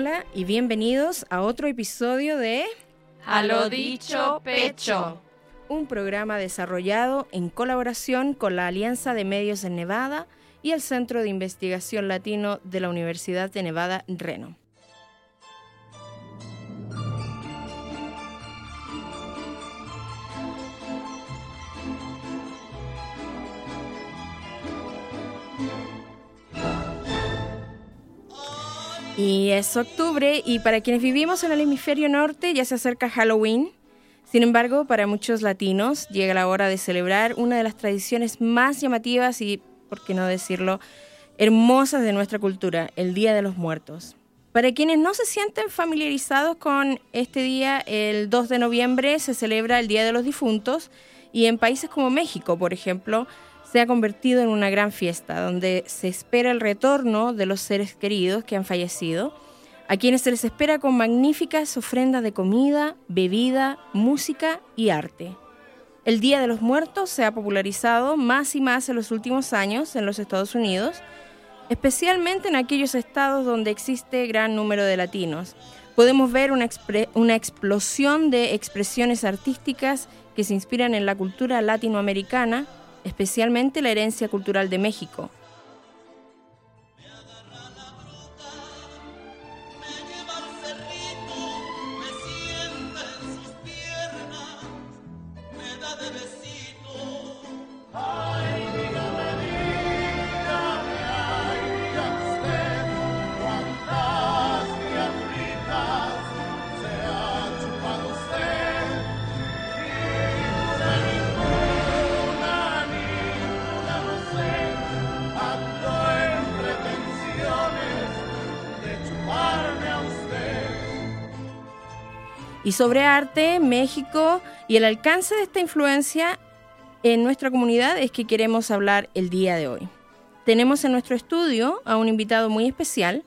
Hola y bienvenidos a otro episodio de A lo dicho pecho. Un programa desarrollado en colaboración con la Alianza de Medios en Nevada y el Centro de Investigación Latino de la Universidad de Nevada, Reno. Y es octubre y para quienes vivimos en el hemisferio norte ya se acerca Halloween. Sin embargo, para muchos latinos llega la hora de celebrar una de las tradiciones más llamativas y, por qué no decirlo, hermosas de nuestra cultura, el Día de los Muertos. Para quienes no se sienten familiarizados con este día, el 2 de noviembre se celebra el Día de los Difuntos y en países como México, por ejemplo, se ha convertido en una gran fiesta donde se espera el retorno de los seres queridos que han fallecido, a quienes se les espera con magníficas ofrendas de comida, bebida, música y arte. El Día de los Muertos se ha popularizado más y más en los últimos años en los Estados Unidos, especialmente en aquellos estados donde existe gran número de latinos. Podemos ver una, una explosión de expresiones artísticas que se inspiran en la cultura latinoamericana, especialmente la herencia cultural de México. Y sobre arte, México y el alcance de esta influencia en nuestra comunidad es que queremos hablar el día de hoy. Tenemos en nuestro estudio a un invitado muy especial.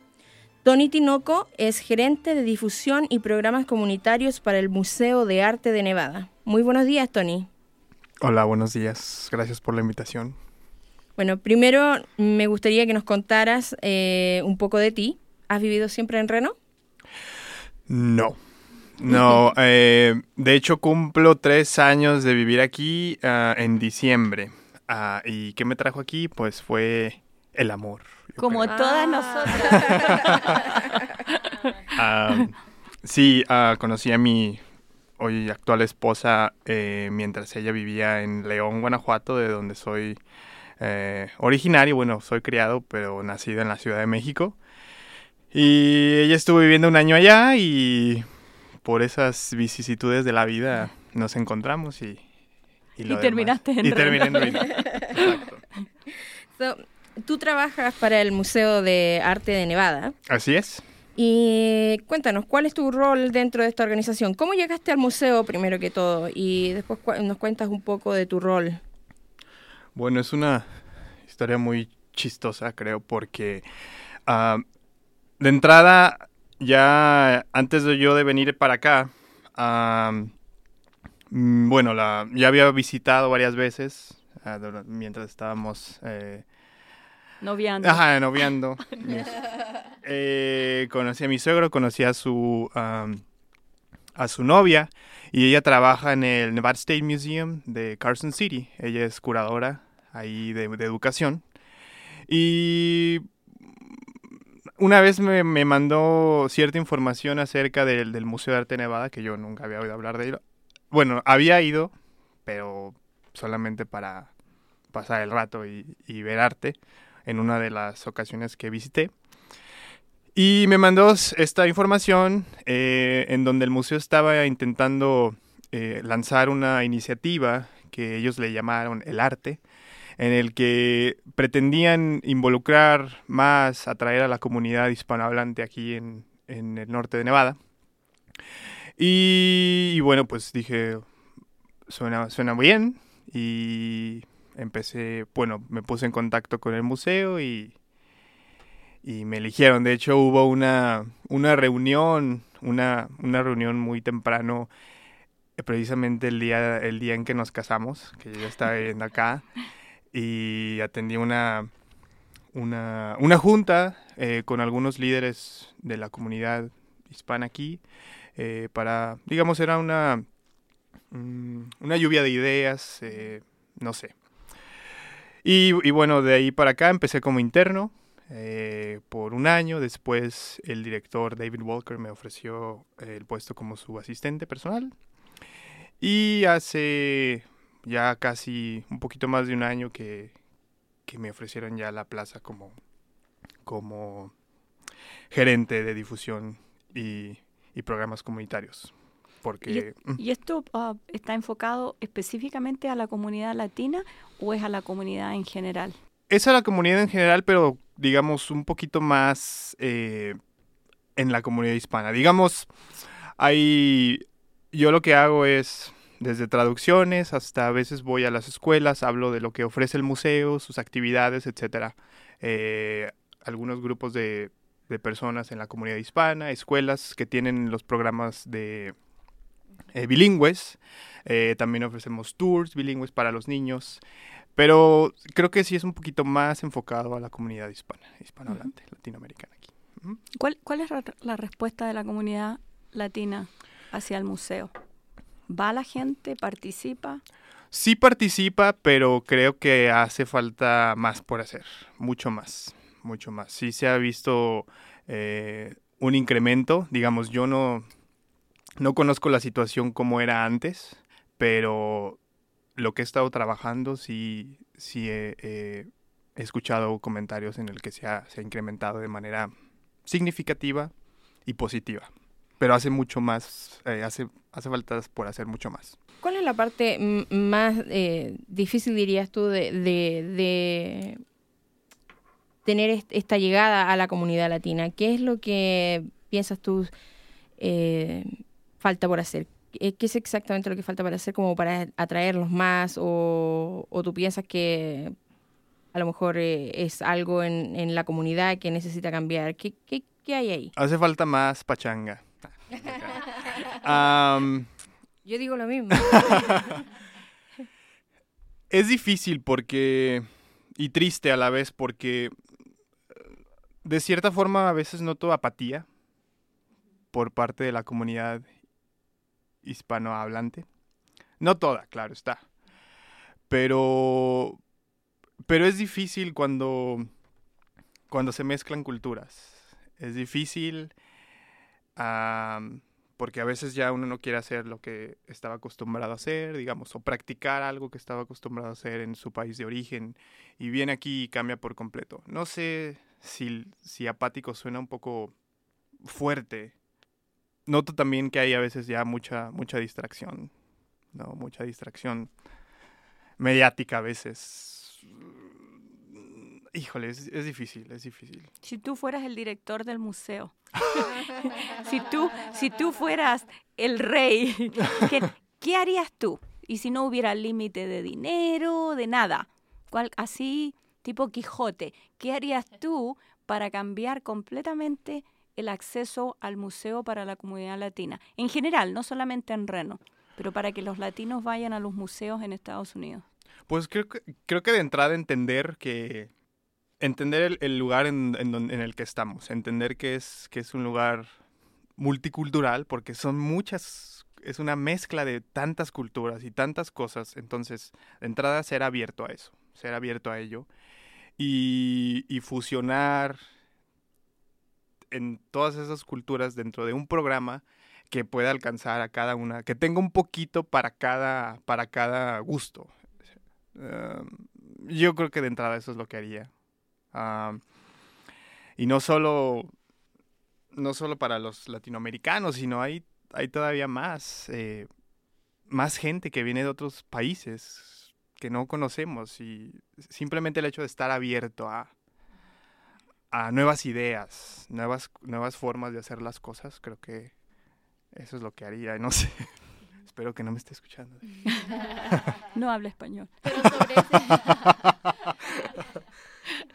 Tony Tinoco es gerente de difusión y programas comunitarios para el Museo de Arte de Nevada. Muy buenos días, Tony. Hola, buenos días. Gracias por la invitación. Bueno, primero me gustaría que nos contaras eh, un poco de ti. ¿Has vivido siempre en Reno? No, no, eh, de hecho cumplo tres años de vivir aquí uh, en diciembre. Uh, ¿Y qué me trajo aquí? Pues fue el amor. Como creo. todas ah. nosotras. um, sí, uh, conocí a mi hoy actual esposa eh, mientras ella vivía en León, Guanajuato, de donde soy eh, originario. Bueno, soy criado, pero nacido en la Ciudad de México. Y ella estuvo viviendo un año allá y por esas vicisitudes de la vida nos encontramos y... Y, y terminaste en Y terminé en Reno. so, Tú trabajas para el Museo de Arte de Nevada. Así es. Y cuéntanos, ¿cuál es tu rol dentro de esta organización? ¿Cómo llegaste al museo primero que todo? Y después nos cuentas un poco de tu rol. Bueno, es una historia muy chistosa, creo, porque uh, de entrada ya antes de yo de venir para acá, um, bueno, la, ya había visitado varias veces uh, mientras estábamos... Eh, noviando. Ajá, noviando. eh, conocí a mi suegro, conocí a su, um, a su novia y ella trabaja en el Nevada State Museum de Carson City. Ella es curadora ahí de, de educación. Y una vez me, me, mandó cierta información acerca del, del, Museo de Arte Nevada, que yo nunca había oído hablar de ello. Bueno, había ido, pero solamente para pasar el rato y, y ver arte en una de las ocasiones que visité. Y me mandó esta información eh, en donde el museo estaba intentando eh, lanzar una iniciativa que ellos le llamaron el arte, en el que pretendían involucrar más, atraer a la comunidad hispanohablante aquí en, el norte de Nevada. Y, bueno, pues dije, suena, bien y empecé, bueno, me puse en contacto con el museo y, me eligieron. De hecho, hubo una, reunión, una, reunión muy temprano, precisamente el día, el día en que nos casamos, que yo estaba viviendo acá y atendí una, una, una junta eh, con algunos líderes de la comunidad hispana aquí eh, para, digamos, era una, mm, una lluvia de ideas, eh, no sé. Y, y, bueno, de ahí para acá empecé como interno por un año, después el director David Walker me ofreció el puesto como su asistente personal y hace ya casi un poquito más de un año que, que me ofrecieron ya la plaza como, como gerente de difusión y, y programas comunitarios. Porque, ¿Y, mm. esto ah, está enfocado específicamente a la comunidad latina o es a la comunidad en general? Es a la comunidad en general, pero digamos un poquito más eh, en la comunidad hispana. Digamos, hay, yo lo que hago es desde traducciones hasta a veces voy a las escuelas, hablo de lo que ofrece el museo, sus actividades, etc. Eh, algunos grupos de, personas en la comunidad hispana, escuelas que tienen los programas de eh, bilingües, eh, también ofrecemos tours bilingües para los niños, pero creo que sí es un poquito más enfocado a la comunidad hispana, hispanohablante, latinoamericana aquí. ¿Cuál, ¿Cuál es la respuesta de la comunidad latina hacia el museo? ¿Va la gente? ¿Participa? Sí participa, pero creo que hace falta más por hacer, mucho más, mucho más. Sí se ha visto eh, un incremento, digamos, yo no, no conozco la situación como era antes, pero lo que he estado trabajando sí, sí he, escuchado comentarios en el que se ha, se ha incrementado de manera significativa y positiva pero hace mucho más, eh, hace, hace falta por hacer mucho más. ¿Cuál es la parte más eh, difícil, dirías tú, de, de, tener esta llegada a la comunidad latina? ¿Qué es lo que piensas tú eh, falta por hacer? ¿Qué es exactamente lo que falta para hacer como para atraerlos más? ¿O, o tú piensas que a lo mejor es algo en, en, la comunidad que necesita cambiar? ¿Qué, qué, qué hay ahí? Hace falta más pachanga Yo digo lo mismo. es difícil porque... y triste a la vez porque de cierta forma a veces noto apatía por parte de la comunidad hispanohablante. No toda, claro está. Pero pero es difícil cuando cuando se mezclan culturas. Es difícil porque a veces ya uno no quiere hacer lo que estaba acostumbrado a hacer, digamos, o practicar algo que estaba acostumbrado a hacer en su país de origen y viene aquí y cambia por completo. No sé si, si apático suena un poco fuerte. Noto también que hay a veces ya mucha, mucha distracción, ¿no? Mucha distracción mediática a veces Híjole, es, difícil, es difícil. Si tú fueras el director del museo, si, tú, si tú fueras el rey, ¿qué, harías tú? Y si no hubiera límite de dinero, de nada, ¿cuál, así tipo Quijote, ¿qué harías tú para cambiar completamente el acceso al museo para la comunidad latina? En general, no solamente en Reno, pero para que los latinos vayan a los museos en Estados Unidos. Pues creo que, creo que de entrada entender que entender el, lugar en, en, el que estamos, entender que es, que es un lugar multicultural, porque son muchas, es una mezcla de tantas culturas y tantas cosas, entonces, de entrada, ser abierto a eso, ser abierto a ello y, y fusionar en todas esas culturas dentro de un programa que pueda alcanzar a cada una, que tenga un poquito para cada, para cada gusto. Em, yo creo que de entrada eso es lo que haría y no solo, no solo para los latinoamericanos, sino hay, hay todavía más, eh, más gente que viene de otros países que no conocemos y simplemente el hecho de estar abierto a, a nuevas ideas, nuevas, nuevas formas de hacer las cosas, creo que eso es lo que haría, no sé. Espero que no me esté escuchando. No habla español. Pero sobre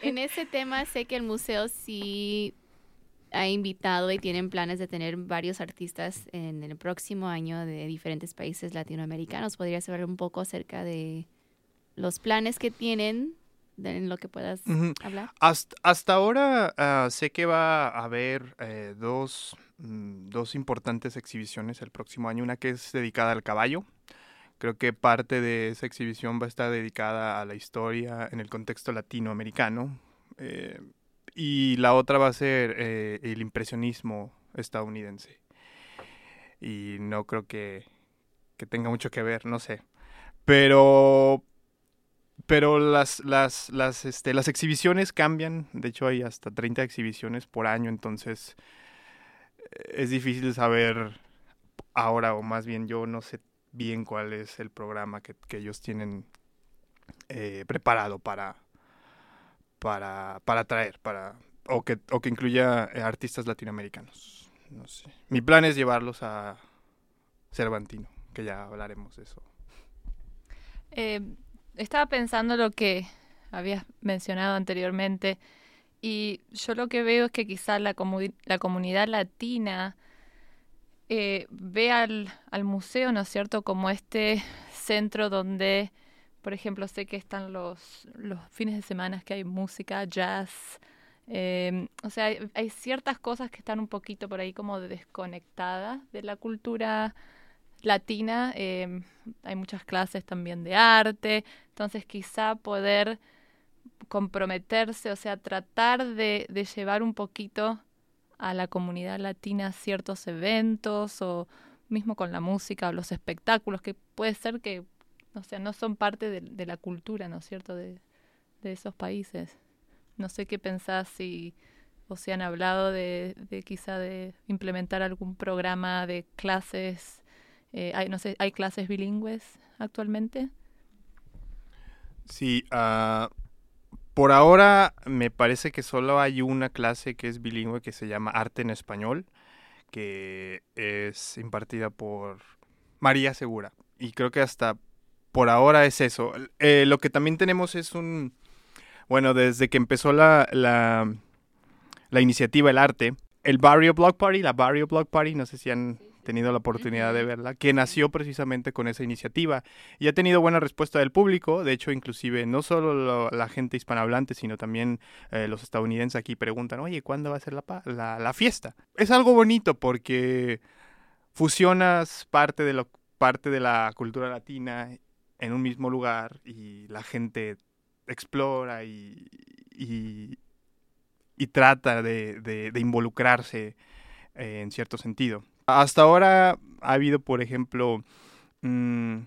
en ese tema sé que el museo sí ha invitado y tienen planes de tener varios artistas en el próximo año de diferentes países latinoamericanos. ¿Podrías saber un poco acerca de los planes que tienen de en lo que puedas hablar. Hasta, hasta ahora ah, sé que va a haber eh, dos, mm, dos importantes exhibiciones el próximo año. Una que es dedicada al caballo. Creo que parte de esa exhibición va a estar dedicada a la historia en el contexto latinoamericano. eh, y la otra va a ser eh, el impresionismo estadounidense. Y no creo que, que tenga mucho que ver, no sé. Pero pero las, las, las, este, las exhibiciones cambian. De hecho, hay hasta 30 exhibiciones por año. Entonces, eh, es difícil saber ahora, o más bien yo no sé bien cuál es el programa que, que ellos tienen eh, preparado para, para, para traer, para, o, que, o que incluya eh, artistas latinoamericanos. No sé. Mi plan es llevarlos a Cervantino, que ya hablaremos de eso. Eh, estaba pensando lo que habías mencionado anteriormente y yo lo que veo es que quizá la, comu- la comunidad latina eh, ve al, al museo, ¿no es cierto?, como este centro donde, por ejemplo, sé que están los, los fines de semana que hay música, jazz, eh, o sea, hay, ciertas cosas que están un poquito por ahí como desconectadas de la cultura latina. eh, hay muchas clases también de arte, entonces quizá poder comprometerse, o sea, tratar de, de llevar un poquito a la comunidad latina ciertos eventos o mismo con la música o los espectáculos, que puede ser que, o sea, no son parte de, la cultura, ¿no es cierto?, de, esos países. No sé qué pensás si o si han hablado de, quizá de implementar algún programa de clases, eh, hay, no sé, ¿hay clases bilingües actualmente? Sí, ah, por ahora me parece que solo hay una clase que es bilingüe que se llama Arte en Español, que es impartida por María Segura. Y creo que hasta por ahora es eso. Eh, lo que también tenemos es un, bueno, desde que empezó la, la, la iniciativa El Arte, el Barrio Block Party, la Barrio Block Party, no sé si han tenido la oportunidad de verla, que nació precisamente con esa iniciativa y ha tenido buena respuesta del público. De hecho, inclusive no solo lo- la gente hispanohablante, sino también eh, los estadounidenses aquí preguntan, oye, ¿cuándo va a ser la, la, la fiesta? Es algo bonito porque fusionas parte de, lo, parte de la cultura latina en un mismo lugar y la gente explora y, y, y trata de, de- de involucrarse eh, en cierto sentido. Hasta ahora ha habido, por ejemplo, mm,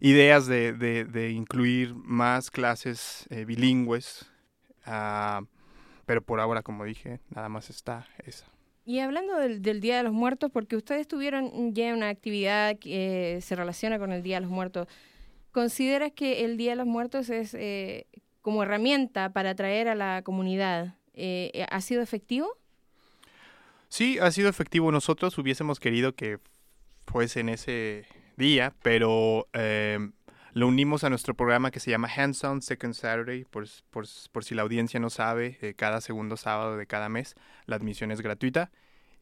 ideas de, incluir más clases eh, bilingües, ah, pero por ahora, como dije, nada más está esa. Y hablando del, del Día de los Muertos, porque ustedes tuvieron ya una actividad que eh, se relaciona con el Día de los Muertos, ¿consideras que el Día de los Muertos es eh, como herramienta para atraer a la comunidad? Eh, ¿Ha sido efectivo? Sí, ha sido efectivo. Nosotros hubiésemos querido que fuese en ese día, pero eh, lo unimos a nuestro programa que se llama Hands On Second Saturday, por, si la audiencia no sabe, eh, cada segundo sábado de cada mes la admisión es gratuita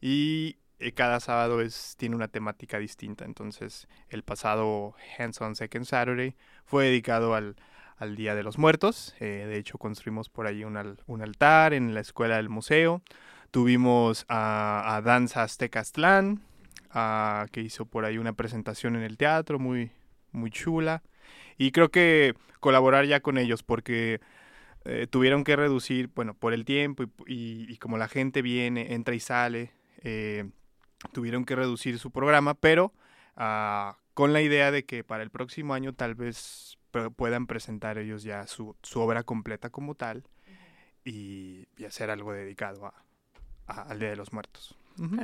y eh, cada sábado tiene una temática distinta. Entonces, el pasado Hands On Second Saturday fue dedicado al, al Día de los Muertos. Eh, de hecho, construimos por ahí un altar en la escuela del museo. Tuvimos a, a Danza Azteca Aztlán, ah, que hizo por ahí una presentación en el teatro muy, muy chula. Y creo que colaborar ya con ellos porque eh, tuvieron que reducir, bueno, por el tiempo y, y- y como la gente viene, entra y sale, eh, tuvieron que reducir su programa, pero ah, con la idea de que para el próximo año tal vez pu- puedan presentar ellos ya su, su obra completa como tal y, y hacer algo dedicado a, a- al Día de los Muertos.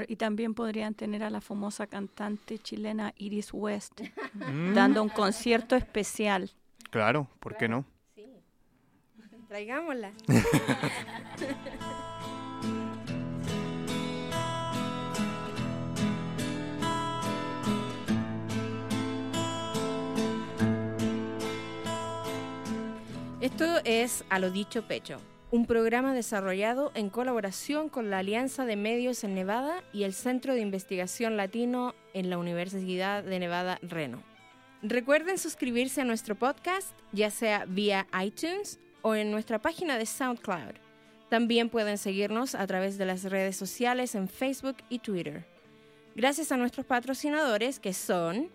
Y también podrían tener a la famosa cantante chilena Iris West Mm, dando un concierto especial. Claro, ¿por qué no? Sí. Traigámosla. Esto es A lo dicho pecho, un programa desarrollado en colaboración con la Alianza de Medios en Nevada y el Centro de Investigación Latino en la Universidad de Nevada, Reno. Recuerden suscribirse a nuestro podcast, ya sea vía iTunes o en nuestra página de SoundCloud. También pueden seguirnos a través de las redes sociales en Facebook y Twitter. Gracias a nuestros patrocinadores que son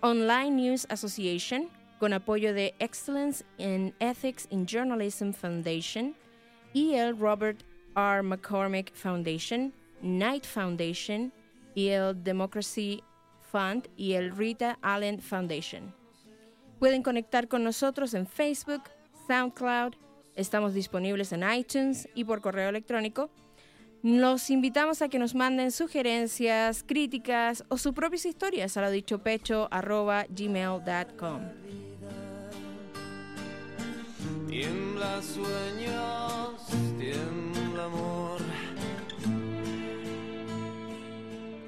Online News Association, con apoyo de Excellence in Ethics in Journalism Foundation, y el Robert R. McCormick Foundation, Knight Foundation, y el Democracy Fund y el Rita Allen Foundation. Pueden conectar con nosotros en Facebook, SoundCloud, estamos disponibles en iTunes y por correo electrónico. Los invitamos a que nos manden sugerencias, críticas o sus propias historias a lo dicho pecho gmail.com. Tiembla tiembla amor.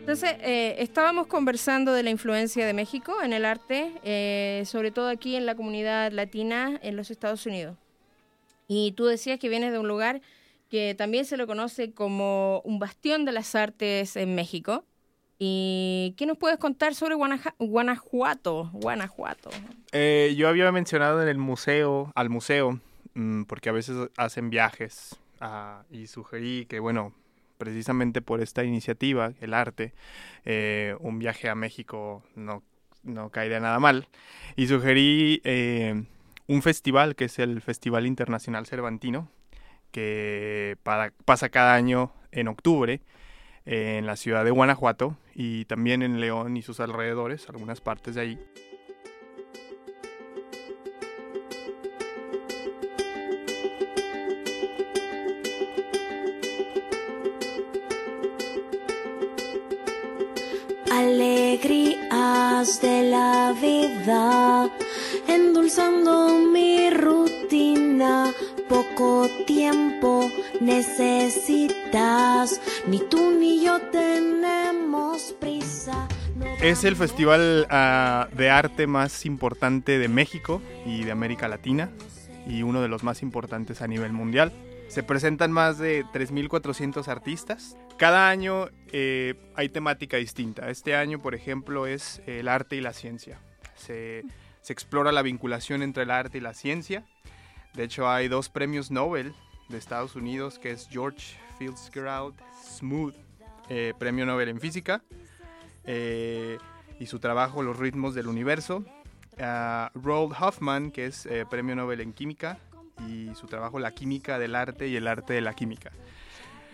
Entonces, eh, estábamos conversando de la influencia de México en el arte, eh, sobre todo aquí en la comunidad latina en los Estados Unidos. Y tú decías que vienes de un lugar que también se lo conoce como un bastión de las artes en México. ¿Y qué nos puedes contar sobre Guanajuato? Guanajuato. Eh, yo había mencionado en el museo, al museo, mm, porque a veces hacen viajes ah, y sugerí que, bueno, precisamente por esta iniciativa, el arte, eh, un viaje a México no, no caería nada mal. Y sugerí eh, un festival que es el Festival Internacional Cervantino, que pasa cada año en octubre en la ciudad de Guanajuato y también en León y sus alrededores, algunas partes de ahí. Alegrías de la vida, endulzando mi rutina. Poco tiempo necesitas, ni tú ni yo tenemos prisa. Es el festival ah, de arte más importante de México y de América Latina y uno de los más importantes a nivel mundial. Se presentan más de 3.400 artistas. Cada año eh, hay temática distinta. Este año, por ejemplo, es el arte y la ciencia. Se, se explora la vinculación entre el arte y la ciencia. De hecho, hay dos premios Nobel de Estados Unidos, que es George Fitzgerald Smooth, eh, premio Nobel en física, eh, y su trabajo Los ritmos del universo. Uh, Roald Hoffman, que es premio Nobel en química, y su trabajo La química del arte y el arte de la química.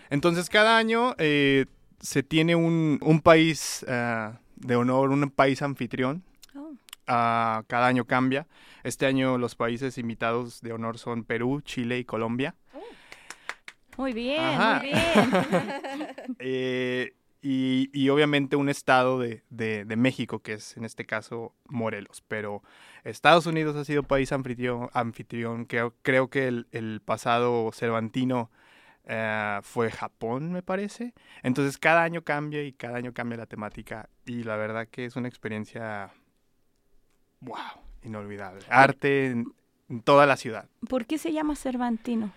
Entonces cada año eh, se tiene un, un país uh, de honor, un país anfitrión. Oh. Uh, cada año cambia. Este año los países invitados de honor son Perú, Chile y Colombia. Muy bien, Ajá. muy bien. eh, y, y, obviamente un estado de, de, de, México, que es en este caso Morelos. Pero Estados Unidos ha sido país anfitrión, anfitrión que creo que el, el pasado Cervantino uh, fue Japón, me parece. Entonces cada año cambia y cada año cambia la temática. Y la verdad que es una experiencia, wow, inolvidable. Arte en, en toda la ciudad. ¿Por qué se llama Cervantino?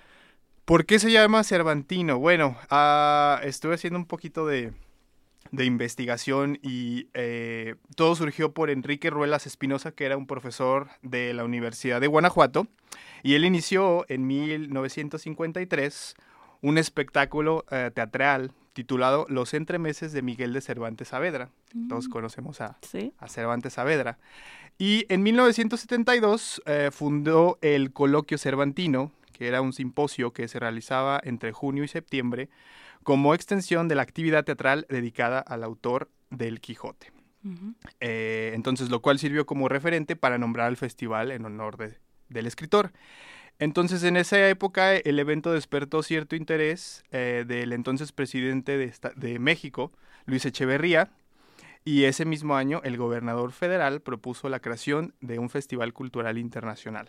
¿Por qué se llama Cervantino? Bueno, uh, estuve haciendo un poquito de, de investigación y eh, todo surgió por Enrique Ruelas Espinosa, que era un profesor de la Universidad de Guanajuato, y él inició en 1953 un espectáculo eh, teatral titulado Los entremeses de Miguel de Cervantes Saavedra. Mm. Todos conocemos a, ¿Sí? a, Cervantes Saavedra. Y en 1972 eh, fundó el Coloquio Cervantino, que era un simposio que se realizaba entre junio y septiembre como extensión de la actividad teatral dedicada al autor del Quijote. Uh -huh. eh, entonces, lo cual sirvió como referente para nombrar al festival en honor de, del escritor. Entonces, en esa época, el evento despertó cierto interés eh, del entonces presidente de, esta, de México, Luis Echeverría, y ese mismo año el gobernador federal propuso la creación de un festival cultural internacional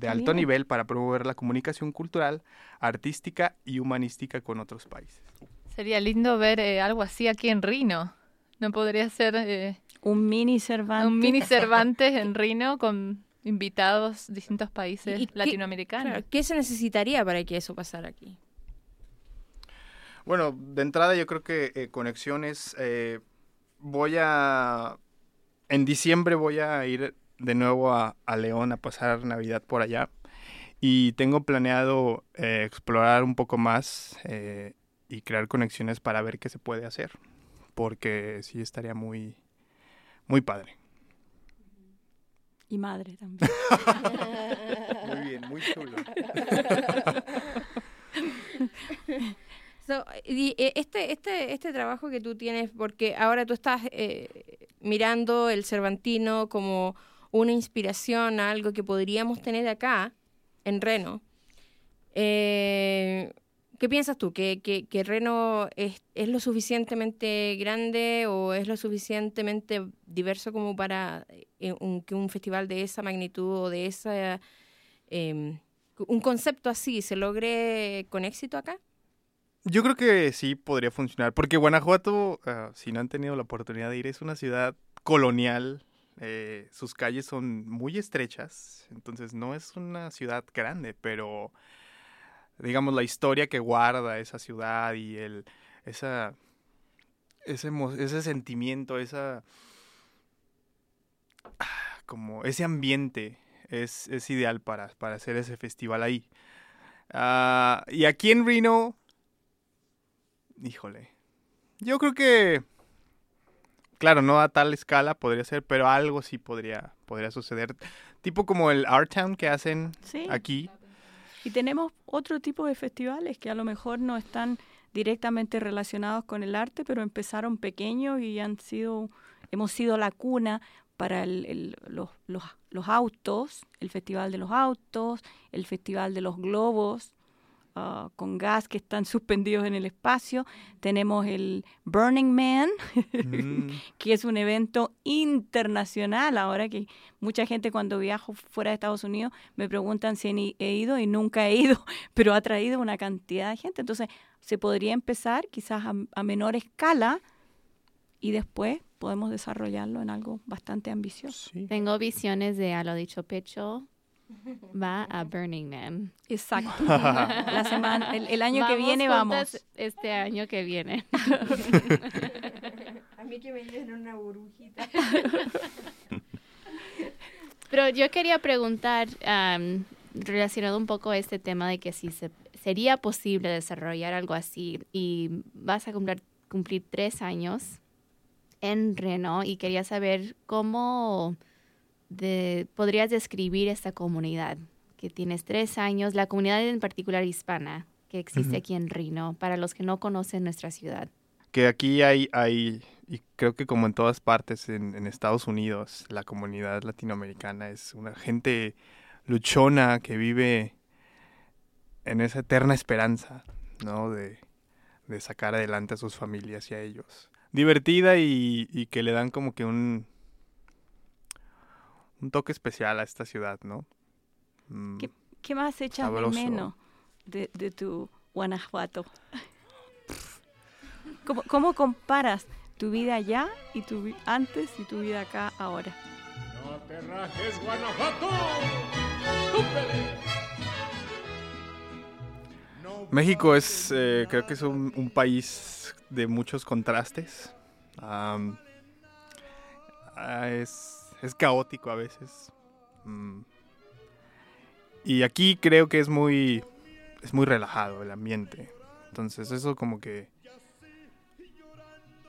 de alto Bien. nivel para promover la comunicación cultural, artística y humanística con otros países. Sería lindo ver eh, algo así aquí en Rino. ¿No podría ser eh, un mini Cervantes? Un mini Cervantes en Rino con invitados de distintos países ¿Y latinoamericanos. Qué, claro, ¿Qué se necesitaría para que eso pasara aquí? Bueno, de entrada yo creo que eh, conexiones. Eh, voy a. En diciembre voy a ir de nuevo a, a, León a pasar Navidad por allá. Y tengo planeado eh, explorar un poco más eh, y crear conexiones para ver qué se puede hacer. Porque sí estaría muy, muy padre. Y madre también. Muy bien, muy chulo. So, y, eh, este, este, este trabajo que tú tienes, porque ahora tú estás eh, mirando el Cervantino como una inspiración a algo que podríamos tener acá, en Reno. Eh, ¿Qué piensas tú? ¿Que, que, que Reno es, es, lo suficientemente grande o es lo suficientemente diverso como para un, que un festival de esa magnitud o de esa... Eh, un concepto así se logre con éxito acá? Yo creo que sí podría funcionar, porque Guanajuato, uh, si no han tenido la oportunidad de ir, es una ciudad colonial, eh, sus calles son muy estrechas, entonces no es una ciudad grande, pero digamos la historia que guarda esa ciudad y el ese, ese sentimiento, esa como ese ambiente es, es ideal para, para hacer ese festival ahí. Uh, y aquí en Reno, híjole, yo creo que, claro, no a tal escala podría ser, pero algo sí podría, podría suceder. Tipo como el Art Town que hacen Sí. aquí. Y tenemos otro tipo de festivales que a lo mejor no están directamente relacionados con el arte, pero empezaron pequeños y han sido, hemos sido la cuna para el, el, los, los, los, autos, el Festival de los Autos, el Festival de los Globos uh, con gas que están suspendidos en el espacio. Tenemos el Burning Man, mm. que es un evento internacional. Ahora que mucha gente cuando viajo fuera de Estados Unidos me preguntan si he ido y nunca he ido, pero ha traído una cantidad de gente. Entonces se podría empezar quizás a, a menor escala y después podemos desarrollarlo en algo bastante ambicioso. Sí. Tengo visiones de a lo dicho pecho va a Burning Man. Exacto. La semana, el, el año vamos que viene vamos. Este año que viene. a mí que me lleven una burbujita. Pero yo quería preguntar, um, relacionado un poco a este tema de que si se, sería posible desarrollar algo así y vas a cumplir, cumplir tres años en Reno y quería saber cómo de, podrías describir esta comunidad, que tienes tres años, la comunidad en particular hispana que existe uh -huh. aquí en Reno, para los que no conocen nuestra ciudad. Que aquí hay, hay y creo que como en todas partes en, en Estados Unidos, la comunidad latinoamericana es una gente luchona que vive en esa eterna esperanza, ¿no? De, de sacar adelante a sus familias y a ellos divertida y, y, que le dan como que un un toque especial a esta ciudad, ¿no? Mm, ¿Qué, ¿Qué, más echas de menos de, de, tu Guanajuato? ¿Cómo, ¿Cómo, comparas tu vida allá y tu antes y tu vida acá ahora? No te rajes, Guanajuato. México es, eh, creo que es un, un país de muchos contrastes. Um, es, es, caótico a veces. Um, y aquí creo que es muy, es muy relajado el ambiente. Entonces eso como que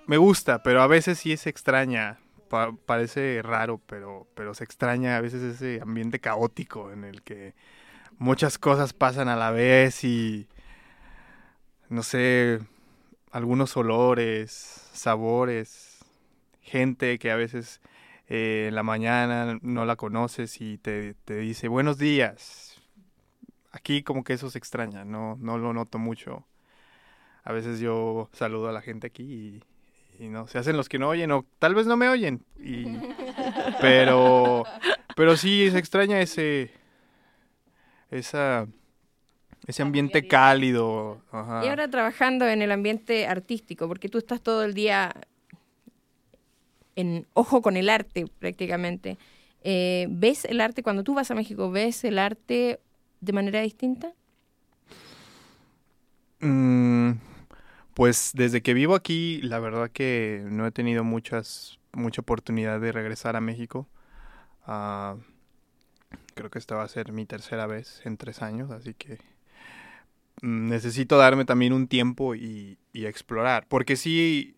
me gusta, pero a veces sí se extraña. Pa parece raro, pero, pero se extraña a veces ese ambiente caótico en el que muchas cosas pasan a la vez y no sé, algunos olores, sabores, gente que a veces eh, en la mañana no la conoces y te, te, dice buenos días. Aquí como que eso se extraña, no, no lo noto mucho. A veces yo saludo a la gente aquí y, y no, se hacen los que no oyen o tal vez no me oyen. Y, pero, pero sí se extraña ese, esa ese ambiente cálido. Ajá. Y ahora trabajando en el ambiente artístico, porque tú estás todo el día en ojo con el arte prácticamente. Eh, ¿Ves el arte cuando tú vas a México? ¿Ves el arte de manera distinta? Mm, pues desde que vivo aquí, la verdad que no he tenido muchas mucha oportunidad de regresar a México. Uh, creo que esta va a ser mi tercera vez en tres años, así que mm, necesito darme también un tiempo y, y explorar. Porque sí,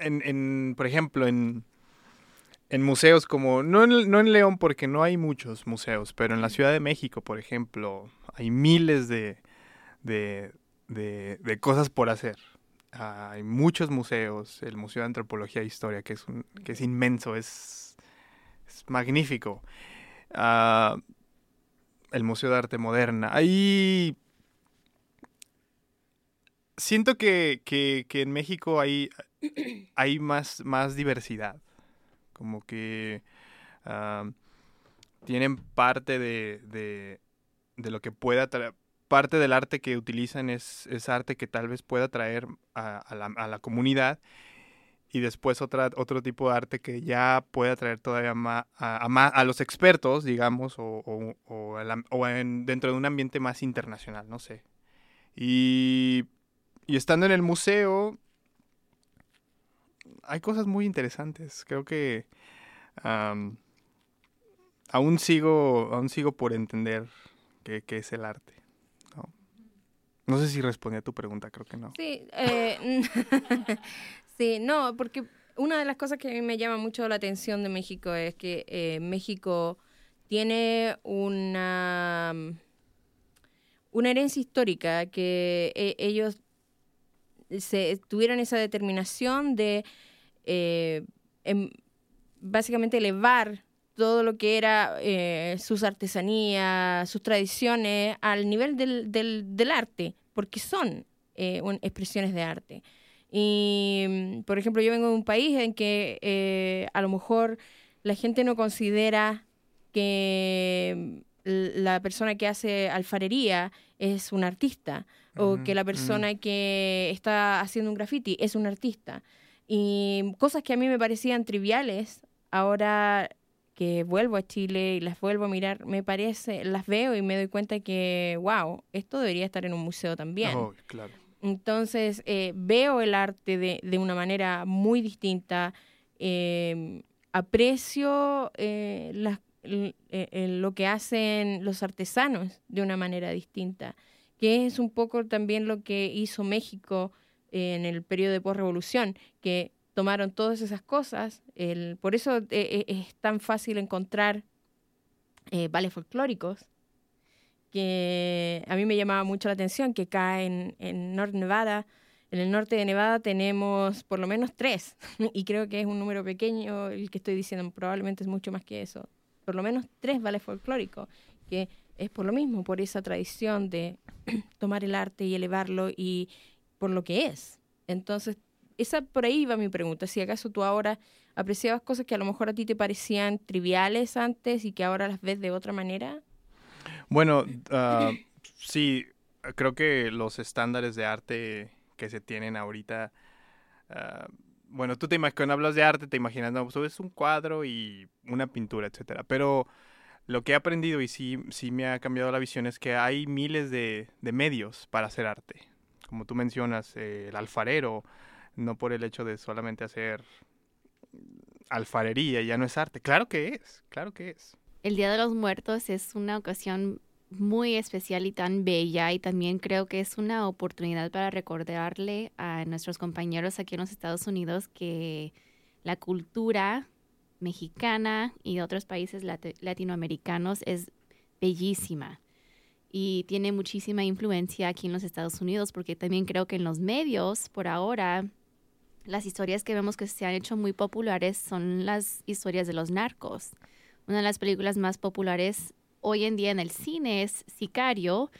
en, en, por ejemplo, en, en museos como, no en, no en León porque no hay muchos museos, pero en la Ciudad de México, por ejemplo, hay miles de, de, de, cosas por hacer. Ah, hay muchos museos, el Museo de Antropología e Historia, que es, un, que es inmenso, es, es magnífico. Ah, el Museo de Arte Moderna. Ahí siento que, que, que en México hay, hay más, más diversidad. Como que ah, tienen parte de, de, lo que pueda. Parte del arte que utilizan es, es arte que tal vez pueda traer a, la, a la comunidad y después otra, otro tipo de arte que ya pueda traer todavía más a, a, los expertos, digamos, o, o, am- o en- dentro de un ambiente más internacional, no sé. Y estando en el museo, hay cosas muy interesantes. Creo que aún sigo, aún sigo por entender qué, es el arte. ¿no? sé si respondí a tu pregunta, creo que no. Sí, eh, sí, no, porque una de las cosas que a mí me llama mucho la atención de México es que eh, México tiene una, una herencia histórica que eh, ellos se tuvieron esa determinación de eh, em- básicamente elevar todo lo que era eh, sus artesanías, sus tradiciones al nivel del, del, del arte, porque son eh, un- expresiones de arte. Y, mm, por ejemplo, yo vengo de un país en que eh, a lo mejor la gente no considera que mm, la persona que hace alfarería es un artista o Ujú, que la persona que está haciendo un graffiti es un artista. Y cosas que a mí me parecían triviales, ahora que vuelvo a Chile y las vuelvo a mirar, me parece, las veo y me doy cuenta que, wow, esto debería estar en un museo también. Oh, claro. Entonces, eh, veo el arte de, de una manera muy distinta. eh, aprecio eh, las- eh, lo que hacen los artesanos de una manera distinta, que es un poco también lo que hizo México en el periodo de posrevolución, que tomaron todas esas cosas. el- por eso eh, eh, es tan fácil encontrar eh, bailes folclóricos que a mí me llamaba mucho la atención, que acá en, en North Nevada, en el norte de Nevada, tenemos por lo menos tres, y creo que es un número pequeño el que estoy diciendo, probablemente es mucho más que eso, por lo menos tres bailes folclóricos, que es por lo mismo, por esa tradición de tomar el arte y elevarlo y por lo que es. Entonces, esa por ahí va mi pregunta, si acaso tú ahora apreciabas cosas que a lo mejor a ti te parecían triviales antes y que ahora las ves de otra manera. Bueno, ah, sí, creo que los estándares de arte que se tienen ahorita, ah, bueno, tú te imaginas, cuando hablas de arte, te imaginas, no, pues es un cuadro y una pintura, etcétera. Pero lo que he aprendido y sí, sí me ha cambiado la visión es que hay miles de medios para hacer arte. Como tú mencionas, eh, el alfarero, no por el hecho de solamente hacer alfarería, ya no es arte. Claro que es, claro que es. El Día de los Muertos es una ocasión muy especial y tan bella y también creo que es una oportunidad para recordarle a nuestros compañeros aquí en los Estados Unidos que la cultura mexicana y de otros países lati- latinoamericanos es bellísima y tiene muchísima influencia aquí en los Estados Unidos porque también creo que en los medios por ahora las historias que vemos que se han hecho muy populares son las historias de los narcos. Una de las películas más populares hoy en día en el cine es Sicario.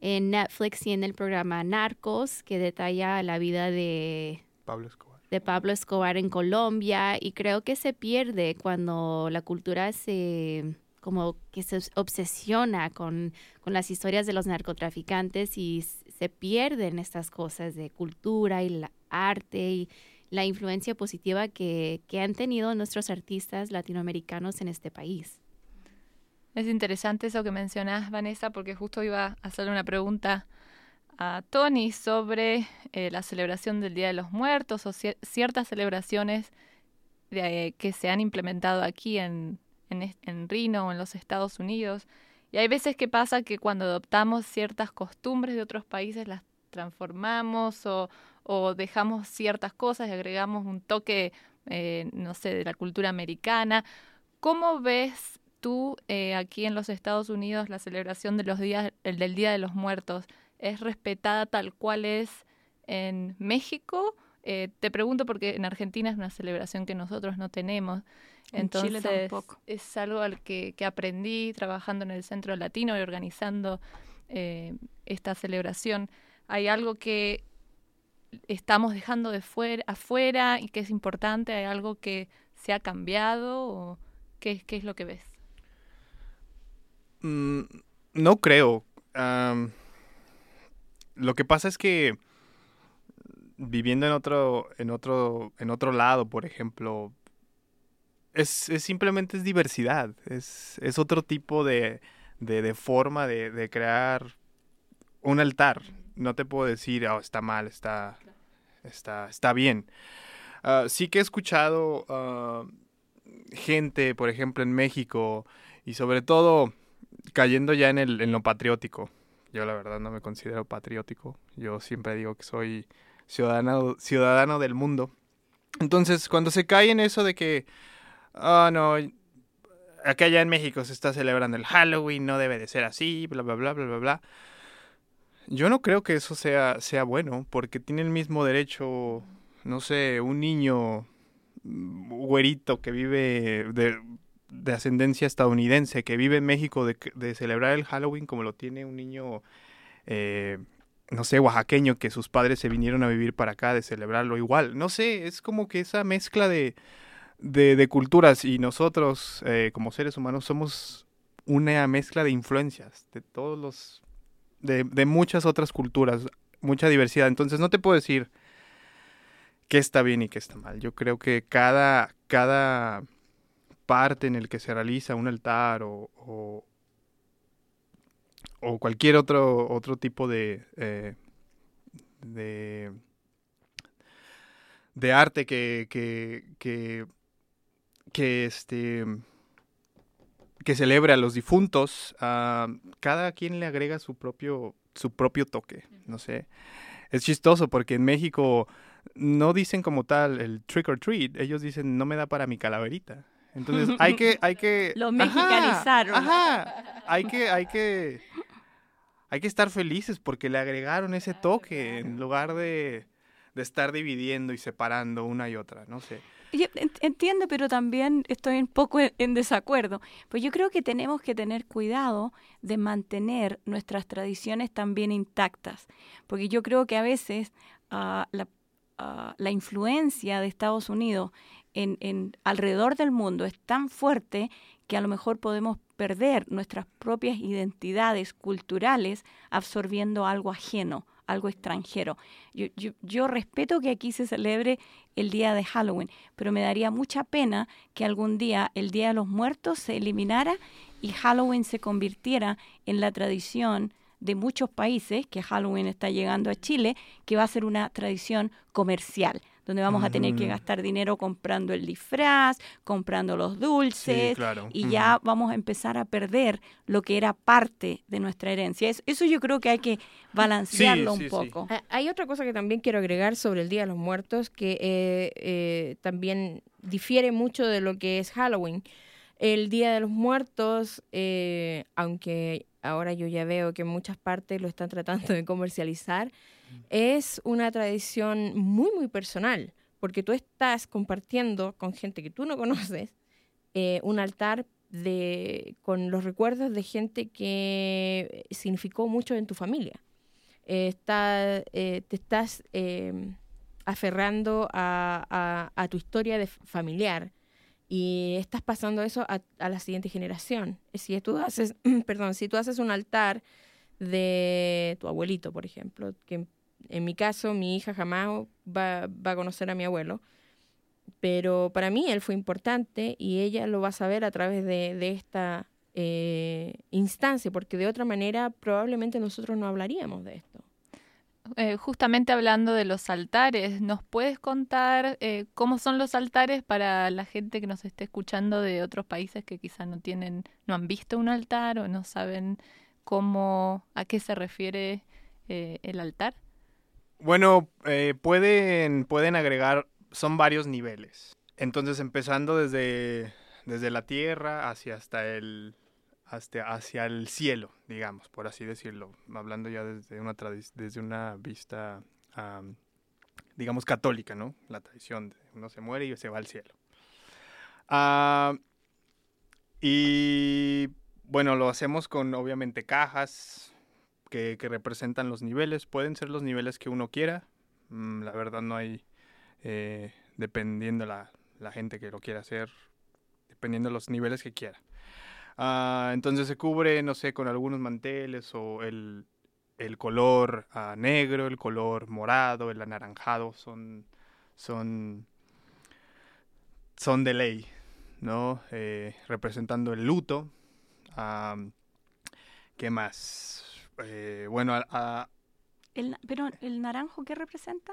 En Netflix y en el programa Narcos, que detalla la vida de, Pablo Escobar. de Pablo Escobar en Colombia. Y creo que se pierde cuando la cultura se como que se obsesiona con, con las historias de los narcotraficantes y se pierden estas cosas de cultura y arte y la influencia positiva que, que han tenido nuestros artistas latinoamericanos en este país. Es interesante eso que mencionás, Vanessa, porque justo iba a hacerle una pregunta a Tony sobre eh, la celebración del Día de los Muertos o cier- ciertas celebraciones eh, que se han implementado aquí en, en, en Reno o en los Estados Unidos. Y hay veces que pasa que cuando adoptamos ciertas costumbres de otros países las transformamos o, o dejamos ciertas cosas y agregamos un toque, eh, no sé, de la cultura americana. ¿Cómo ves tú eh, aquí en los Estados Unidos la celebración de los días, el del Día de los Muertos? ¿Es respetada tal cual es en México? Eh, te pregunto porque en Argentina es una celebración que nosotros no tenemos. En Chile Entonces, tampoco. es algo al que, que aprendí trabajando en el Centro Latino y organizando eh, esta celebración. Hay algo que estamos dejando de fuera, afuera y que es importante, hay algo que se ha cambiado o qué, qué es lo que ves. Mm, no creo. Lo que pasa es que viviendo en otro, en otro, en otro lado, por ejemplo, es, es simplemente es diversidad. Es, es otro tipo de, de, forma de, de crear un altar. No te puedo decir, "Oh, está mal, está, está, está bien. Ah, sí que he escuchado ah, gente, por ejemplo, en México, y sobre todo cayendo ya en, el, en lo patriótico. Yo la verdad no me considero patriótico. Yo siempre digo que soy ciudadano, ciudadano del mundo. Entonces, cuando se cae en eso de que, ah, no, acá allá en México se está celebrando el Halloween, no debe de ser así, bla, bla, bla, bla, bla, bla. Yo no creo que eso sea, sea bueno, porque tiene el mismo derecho, no sé, un niño mm, güerito que vive de, de ascendencia estadounidense, que vive en México, de, de celebrar el Halloween como lo tiene un niño, eh, no sé, oaxaqueño, que sus padres se vinieron a vivir para acá, de celebrarlo igual. No sé, es como que esa mezcla de, de, culturas y nosotros, eh, como seres humanos, somos una mezcla de influencias de todos los, de, de muchas otras culturas, mucha diversidad. Entonces no te puedo decir qué está bien y qué está mal. Yo creo que cada, cada parte en el que se realiza un altar o, o cualquier otro, otro tipo de, eh, de, de arte que, que, que, que, este, que celebre a los difuntos, ah, cada quien le agrega su propio, su propio toque, no sé. Es chistoso porque en México no dicen como tal el trick or treat, ellos dicen no me da para mi calaverita. Entonces hay que, hay que. Lo Ajá, mexicanizaron. Ajá, Hay que, hay que. Hay que estar felices porque le agregaron ese toque en lugar de, de estar dividiendo y separando una y otra, no sé. Yo entiendo, pero también estoy un poco en, en desacuerdo. Pues yo creo que tenemos que tener cuidado de mantener nuestras tradiciones también intactas, porque yo creo que a veces ah, la, ah, la influencia de Estados Unidos en, en alrededor del mundo es tan fuerte que a lo mejor podemos perder nuestras propias identidades culturales absorbiendo algo ajeno, algo extranjero. Yo, yo, yo respeto que aquí se celebre el día de Halloween, pero me daría mucha pena que algún día el Día de los Muertos se eliminara y Halloween se convirtiera en la tradición de muchos países, que Halloween está llegando a Chile, que va a ser una tradición comercial, donde vamos a tener que Ujú. gastar dinero comprando el disfraz, comprando los dulces, Sí, claro. y Ujú. ya vamos a empezar a perder lo que era parte de nuestra herencia. Es- Eso yo creo que hay que balancearlo sí, un sí. poco. Ah, Hay otra cosa que también quiero agregar sobre el Día de los Muertos que eh, eh, también difiere mucho de lo que es Halloween. El Día de los Muertos, eh, aunque ahora yo ya veo que en muchas partes lo están tratando de comercializar, es una tradición muy, muy personal, porque tú estás compartiendo con gente que tú no conoces eh, un altar de, con los recuerdos de gente que significó mucho en tu familia eh, está, eh, te estás eh, aferrando a, a- tu historia familiar y estás pasando eso a, a la siguiente generación. Si tú haces, perdón, si tú haces un altar de tu abuelito, por ejemplo, que en, mi caso mi hija jamás va, a conocer a mi abuelo, pero para mí él fue importante y ella lo va a saber a través de, de esta eh, instancia, porque de otra manera probablemente nosotros no hablaríamos de esto. eh, justamente hablando de los altares, ¿nos puedes contar eh, cómo son los altares para la gente que nos esté escuchando de otros países que quizá no tienen, no han visto un altar o no saben cómo, a qué se refiere eh, el altar? Bueno, eh, pueden, pueden agregar, son varios niveles. Entonces, empezando desde, desde la tierra hacia hasta el, hasta, hacia el cielo, digamos, por así decirlo, hablando ya desde una, desde una vista, am, digamos, católica, ¿no? La tradición, de uno se muere y se va al cielo. Ah, y bueno, lo hacemos con obviamente cajas que, representan los niveles, pueden ser los niveles que uno quiera, Mm, la verdad no hay, eh, dependiendo la, la gente que lo quiera hacer, dependiendo de los niveles que quiera. Ah, entonces se cubre, no sé, con algunos manteles o el, el color ah, negro, el color morado, el anaranjado, son, son, son de ley, ¿no? Eh, representando el luto. Am, ¿Qué más? Eh, bueno, a- a- El pero el naranjo, ¿qué representa?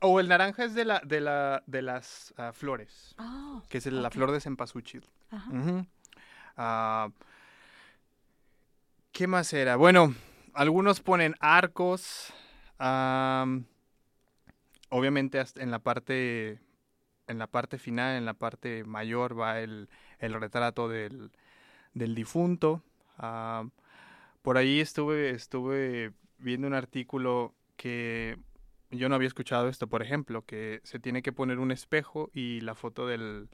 o el naranja es de, la, de, la, de las ah, flores, Ah, que es el- la flor de cempasúchil. ajá. Ah, ¿Qué más era? Bueno, algunos ponen arcos. am, obviamente hasta en la parte en la parte final, en la parte mayor va el, el retrato del, del difunto. Por ahí estuve estuve viendo un artículo que yo no había escuchado esto, por ejemplo, que se tiene que poner un espejo y la foto del,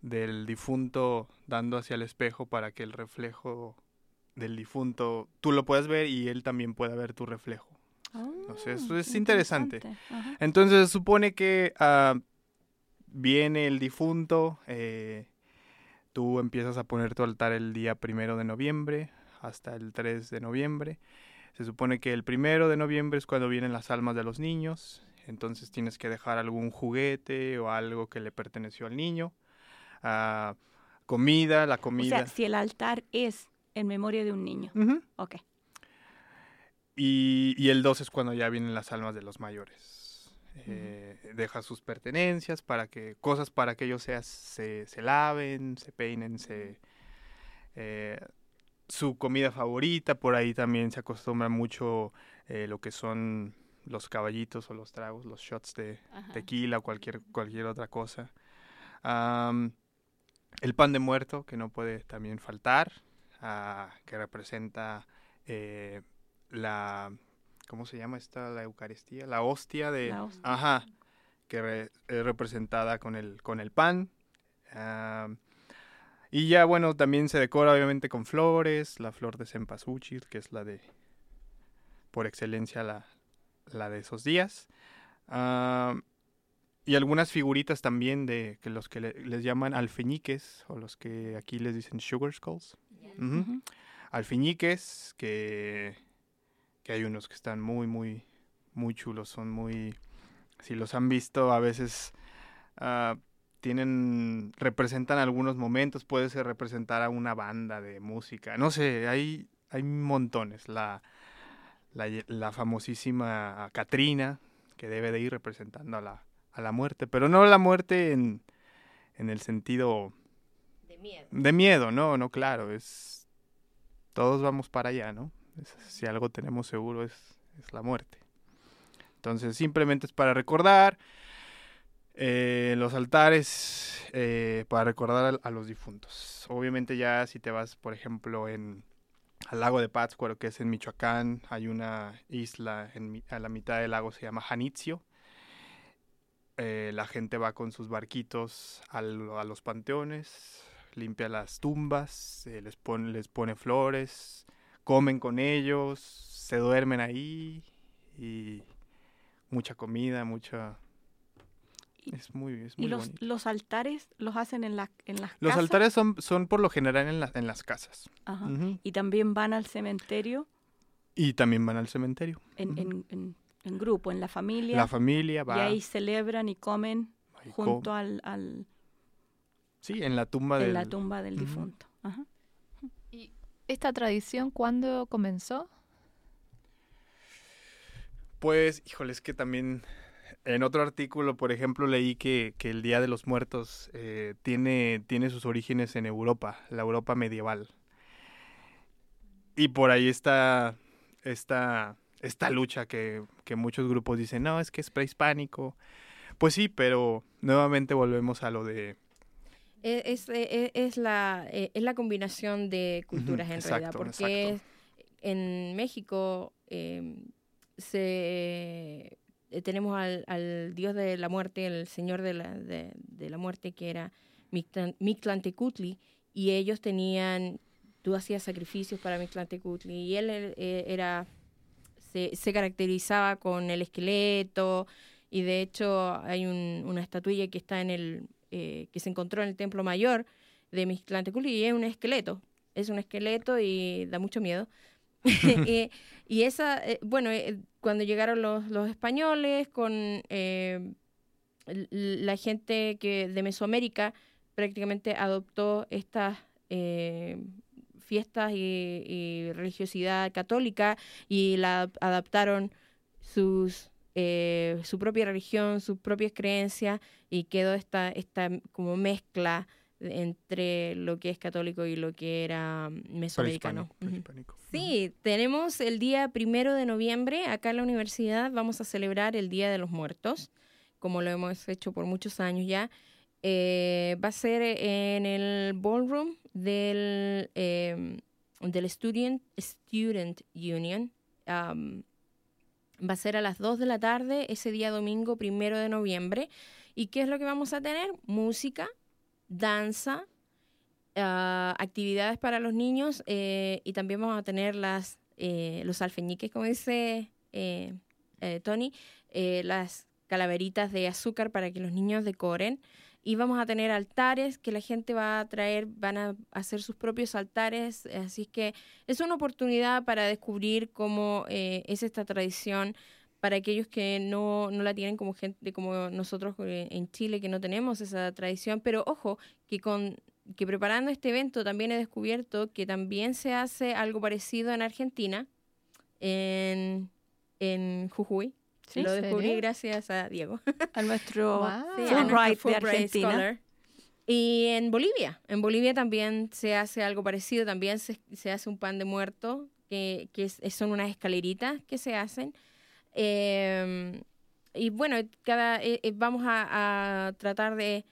del difunto dando hacia el espejo para que el reflejo del difunto tú lo puedas ver y él también pueda ver tu reflejo. Eso es interesante. Entonces se supone que ah, viene el difunto, eh, tú empiezas a poner tu altar el día primero de noviembre hasta el 3 de noviembre. Se supone que el primero de noviembre es cuando vienen las almas de los niños, entonces tienes que dejar algún juguete o algo que le perteneció al niño. Ah, comida, la O comida. sea, si el altar es en memoria de un niño. Ujú. Ok. Y, y el 2 es cuando ya vienen las almas de los mayores. Eh, Deja sus pertenencias para que, cosas para que ellos seas- se, se laven, se peinen, se, eh, su comida favorita, por ahí también se acostumbra mucho eh, lo que son los caballitos o los tragos, los shots de Ajá. tequila o cualquier, cualquier otra cosa. Am, el pan de muerto, que no puede también faltar, ah, que representa eh, la, ¿cómo se llama esta? La Eucaristía, la hostia de... La hostia. Ajá, que re- es representada con el, con el pan. Y ya, bueno, también se decora obviamente con flores, la flor de cempasúchil, que es la de, por excelencia, la, la de esos días. Am, y algunas figuritas también de que los que le- les llaman alfeñiques, o los que aquí les dicen sugar skulls. Ujú. Alfeñiques, que, que hay unos que están muy, muy, muy chulos, son muy... Si los han visto, a veces ah, tienen, representan algunos momentos, puede ser representar a una banda de música, no sé, hay, hay montones. La, la, famosísima Catrina, que debe de ir representando a la, a la muerte, pero no la muerte en, en el sentido De miedo. de miedo, no, no, claro, es todos vamos para allá, ¿no? Es- si algo tenemos seguro es, es la muerte. Entonces simplemente es para recordar eh, los altares, eh, para recordar a, los difuntos. Obviamente ya si te vas, por ejemplo, en al lago de Pátzcuaro, que es en Michoacán, hay una isla en a la mitad del lago, se llama Janitzio. Eh, la gente va con sus barquitos al- a los panteones, limpia las tumbas, les, pone, les pone flores, comen con ellos, se duermen ahí y mucha comida, mucha... Es muy, es muy ¿Y los, bonito. los altares los hacen en, la, en las Los casas? altares son, son por lo general en, la- en las casas. Ajá. Y también van al cementerio Y también van al cementerio. en, en, en- en grupo, en la familia. La familia va y ahí celebran y comen junto com- al, al- Sí, en la tumba en del... la tumba del difunto. Ajá. ¿Y esta tradición cuándo comenzó? Pues, híjole, es que también en otro artículo, por ejemplo, leí que, que el Día de los Muertos eh, tiene, tiene sus orígenes en Europa, la Europa medieval. Y por ahí está esta, esta lucha que, que muchos grupos dicen, no, es que es prehispánico. Pues sí, pero nuevamente volvemos a lo de E- Es, e- es la, e- es la combinación de culturas en realidad, porque exacto. en México eh, se, eh, tenemos al, al dios de la muerte, el señor de la, de, de la muerte, que era Mictlan- Mictlantecutli, y ellos tenían, tú hacías sacrificios para Mictlantecutli, y él eh, era, se, se caracterizaba con el esqueleto, y de hecho hay un- una estatuilla que está en el, eh, que se encontró en el templo mayor de Mictlantecutli, y es un esqueleto, es un esqueleto y da mucho miedo. y, y esa, eh, bueno, eh, cuando llegaron los, españoles con eh, la gente que de Mesoamérica prácticamente adoptó estas eh, fiestas y, religiosidad católica y la adaptaron sus su propia religión, sus propias creencias y quedó esta, esta como mezcla entre lo que es católico y lo que era mesoamericano. prehispánico. Prehispánico. Sí, tenemos el día primero de noviembre acá en la universidad. Vamos a celebrar el Día de los Muertos, como lo hemos hecho por muchos años ya. Eh, va a ser en el ballroom del, eh, del Student, Student Union. Va a ser a las 2 de la tarde ese día domingo primero de noviembre. ¿Y qué es lo que vamos a tener? Música, danza, ah, actividades para los niños eh, y también vamos a tener las eh, los alfeñiques, como dice eh, eh, Tony, las calaveritas de azúcar para que los niños decoren. Y vamos a tener altares que la gente va a traer, van a hacer sus propios altares. Así que es una oportunidad para descubrir cómo es esta tradición para aquellos que no, no la tienen como gente, como nosotros eh, en Chile, que no tenemos esa tradición. Pero ojo, que con que preparando este evento también he descubierto que también se hace algo parecido en Argentina, en, en Jujuy. ¿Sí? Lo ¿En descubrí gracias a Diego. A nuestro Wow. Sí, Fulbright de Argentina. Scholar. Y en Bolivia, en Bolivia también se hace algo parecido, también se, se hace un pan de muerto, que, que es- son unas escaleritas que se hacen. Eh, y bueno, cada, eh, eh, vamos a, tratar de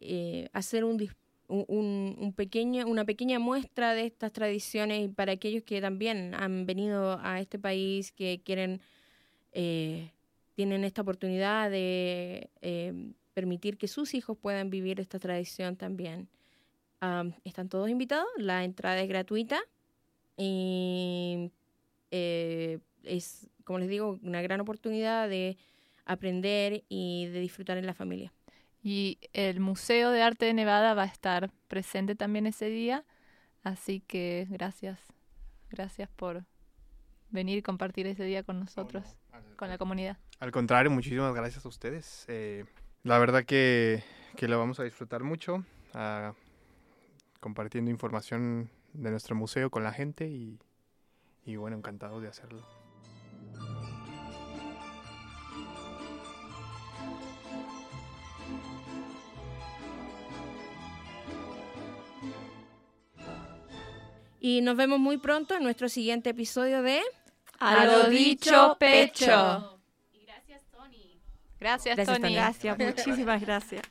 eh, hacer un, un, pequeño, una pequeña muestra de estas tradiciones para aquellos que también han venido a este país, que quieren, tienen esta oportunidad de eh, permitir que sus hijos puedan vivir esta tradición también. Am, están todos invitados, la entrada es gratuita es, como les digo, una gran oportunidad de aprender y de disfrutar en la familia. Y el Museo de Arte de Nevada va a estar presente también ese día, así que gracias, gracias por venir y compartir ese día con nosotros, con la comunidad. Al contrario, muchísimas gracias a ustedes. Eh, la verdad que, que lo vamos a disfrutar mucho, compartiendo información de nuestro museo con la gente y, y bueno, encantado de hacerlo. Y nos vemos muy pronto en nuestro siguiente episodio de A lo dicho pecho. Gracias, Gracias, Tony. Tony. Gracias, muchísimas gracias.